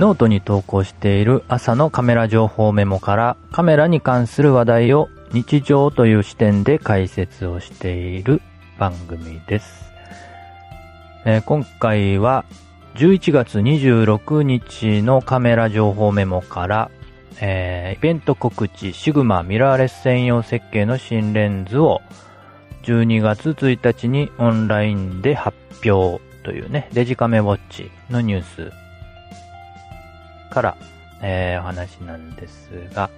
ノートに投稿している朝のカメラ情報メモからカメラに関する話題を日常という視点で解説をしている番組です。えー今回は11月26日のカメラ情報メモから、えーイベント告知シグマミラーレス専用設計の新レンズを12月1日にオンラインで発表というね、デジカメウォッチのニュースから、えーお話なんですが、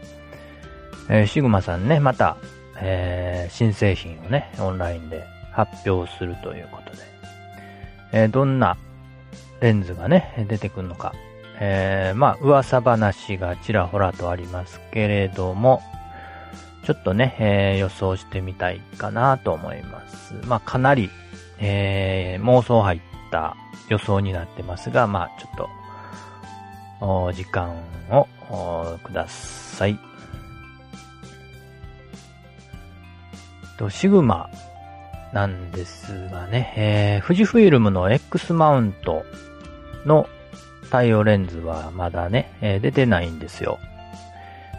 えーシグマさんね、また、えー新製品をね、オンラインで発表するということで、えーどんなレンズがね、出てくるのか、えーまあ、噂話がちらほらとありますけれども、ちょっとね、えー予想してみたいかなと思います。まあ、かなり、えー妄想入った予想になってますが、まあ、ちょっと、時間をおください。と、シグマなんですがね、えー富士フイルムの X マウントの対応レンズはまだね、えー出てないんですよ。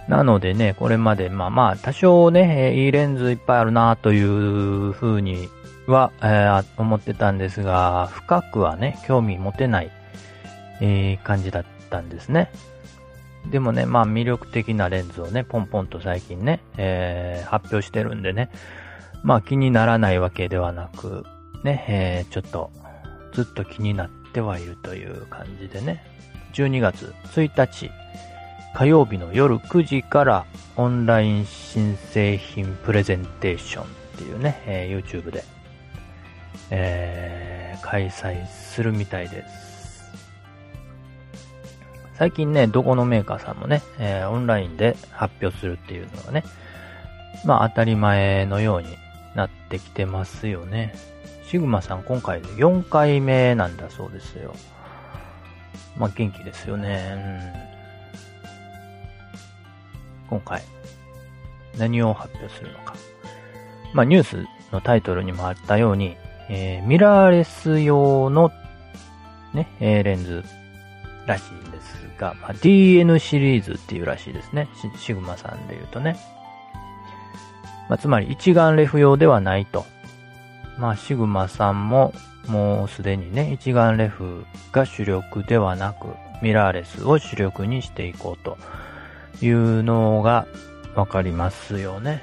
なのでね、これまで、まあまあ、多少ね、えーいいレンズいっぱいあるなという風には、えー思ってたんですが、深くはね、興味持てない、えー感じだったたんですね。でもね、まあ魅力的なレンズをね、ポンポンと最近ね、えー発表してるんでね、まあ気にならないわけではなく、ね、えーちょっとずっと気になってはいるという感じでね、12月1日火曜日の夜9時からオンライン新製品プレゼンテーションっていうね、えー YouTube で、えー開催するみたいです。最近ね、どこのメーカーさんもね、えーオンラインで発表するっていうのがね、まあ当たり前のようになってきてますよね。シグマさん今回で4回目なんだそうですよ。まあ元気ですよね。うん、今回、何を発表するのか。まあニュースのタイトルにもあったように、えーミラーレス用のね、レンズらしいんですが、まあ、DN シリーズっていうらしいですね。シグマさんで言うとね。まあ、つまり一眼レフ用ではないと。まあ、シグマさんももうすでにね、一眼レフが主力ではなく、ミラーレスを主力にしていこうというのがわかりますよね。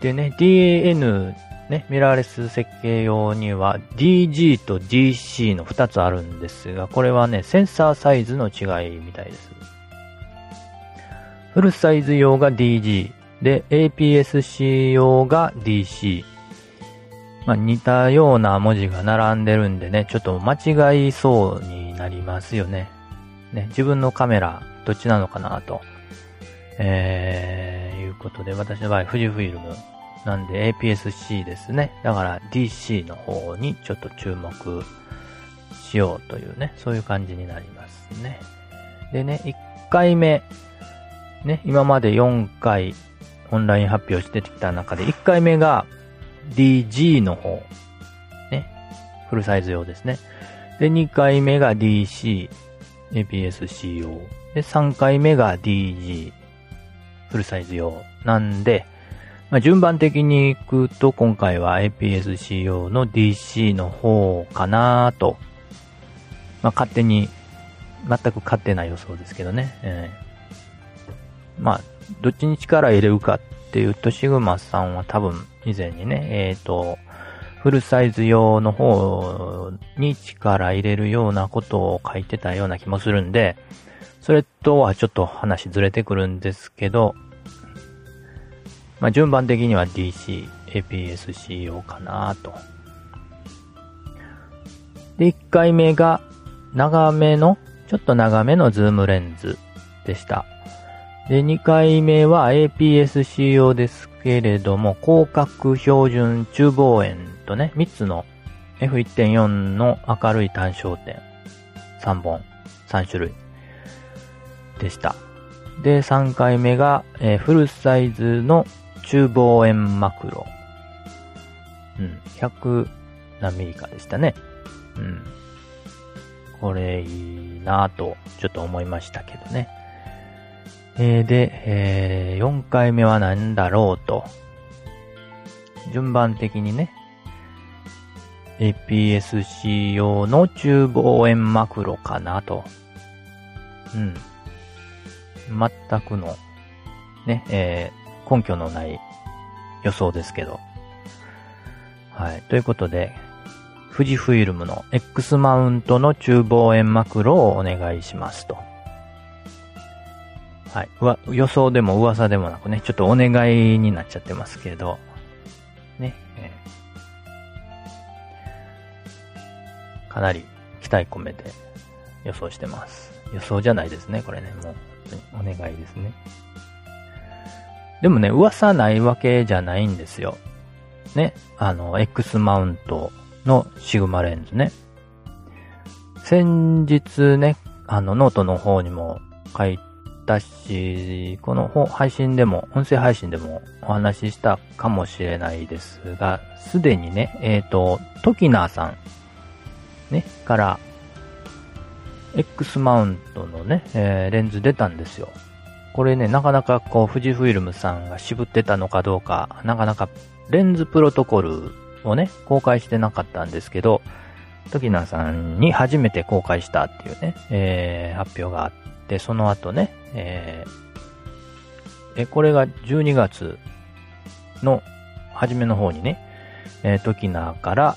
でね、DN ね、ミラーレス設計用には DG と DC の2つあるんですが、これはね、センサーサイズの違いみたいです。フルサイズ用が DG で APS-C 用が DC。まあ、似たような文字が並んでるんでね、ちょっと間違いそうになりますよね。ね、自分のカメラ、どっちなのかなと。えー、いうことで、私の場合、富士フイルムなんで APS-C ですね。だから DC の方にちょっと注目しようというね、そういう感じになりますね。でね、1回目、ね、今まで4回オンライン発表してきた中で、1回目が DG の方、ね、フルサイズ用ですね。で、2回目が DC、APS-C 用。で、3回目が DG、フルサイズ用なんで、まあ、順番的に行くと今回は APS-C 用の DC の方かなと。まあ、勝手に、全く勝手な予想ですけどね。えーまあ、どっちに力入れるかっていうと、シグマさんは多分以前にね、えっ、と、フルサイズ用の方に力入れるようなことを書いてたような気もするんで、それとはちょっと話ずれてくるんですけど、まあ、順番的には DC、APS-C 用かなと。で、1回目が長めの、ちょっと長めのズームレンズでした。で、2回目は APS-C 用ですけれども、広角標準中望遠とね、3つの F1.4 の明るい単焦点、3本、3種類でした。で、3回目が、えーフルサイズの中望遠マクロ。うん、100何ミリかでしたね。うん。これいいなぁと、ちょっと思いましたけどね。えー、で、えー、4回目は何だろうと。順番的にね、APS-C 用の中望遠マクロかなと。うん。全くの、ね、えー、根拠のない予想ですけど。はい。ということで、富士フイルムの X マウントの中望遠マクロをお願いしますと。はい。わ、予想でも噂でもなくね、ちょっとお願いになっちゃってますけど、ね、えー、かなり期待込めて予想してます。予想じゃないですね、これね、もう、お願いですね。でもね、噂ないわけじゃないんですよ。ね、あの、X マウントのシグマレンズね。先日ね、あの、ノートの方にも書いたし、この配信でも、音声配信でもお話ししたかもしれないですが、すでにね、えっ、ー、と、トキナーさん、ね、から、X マウントのね、えー、レンズ出たんですよ。これね、なかなかこう、富士フイルムさんが渋ってたのかどうか、なかなかレンズプロトコルをね、公開してなかったんですけど、トキナさんに初めて公開したっていうね、えー、発表があって、その後ね、えー、え、これが12月の初めの方にね、えー、トキナーから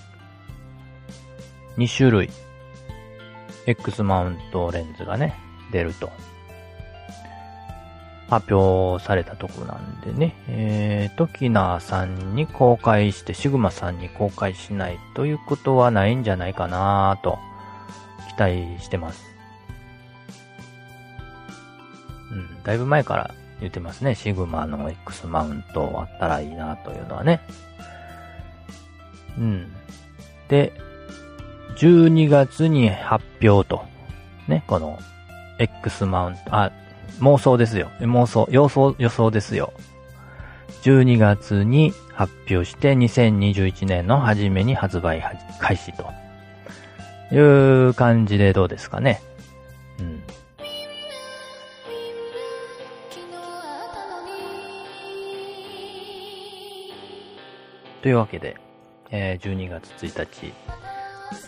2種類 X マウントレンズがね、出ると。発表されたとこなんでね、えー、トキナーさんに公開して、シグマさんに公開しないということはないんじゃないかなと、期待してます。うん、だいぶ前から言ってますね。シグマの X マウントあったらいいなというのはね。うん。で、12月に発表と。ね、この X マウント、あ、妄想ですよ。妄想、予想、予想ですよ。12月に発表して2021年の初めに発売開始という感じでどうですかね。うん。というわけで、えー、12月1日、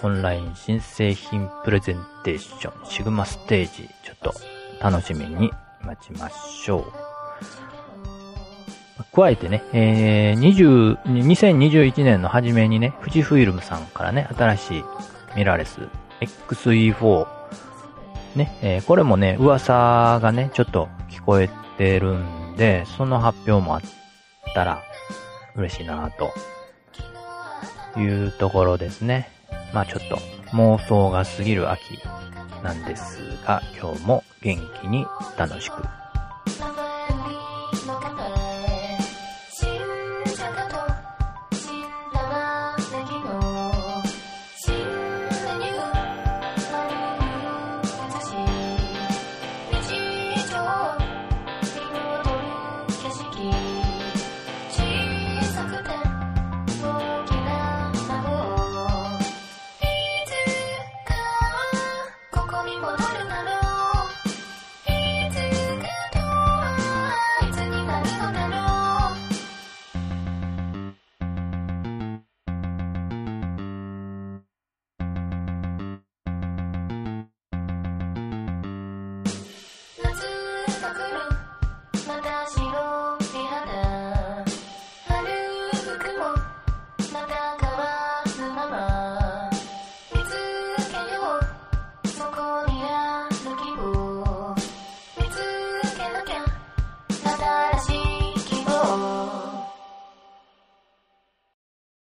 オンライン新製品プレゼンテーションシグマステージ、ちょっと楽しみに待ちましょう。加えてね、えー、20、2021年の初めにね、富士フイルムさんからね、新しいミラーレス XE4、ね、えー、これもね、噂がね、ちょっと聞こえてるんで、その発表もあったら嬉しいなというところですね。まあちょっと妄想が過ぎる秋なんですが、今日も元気に楽しく。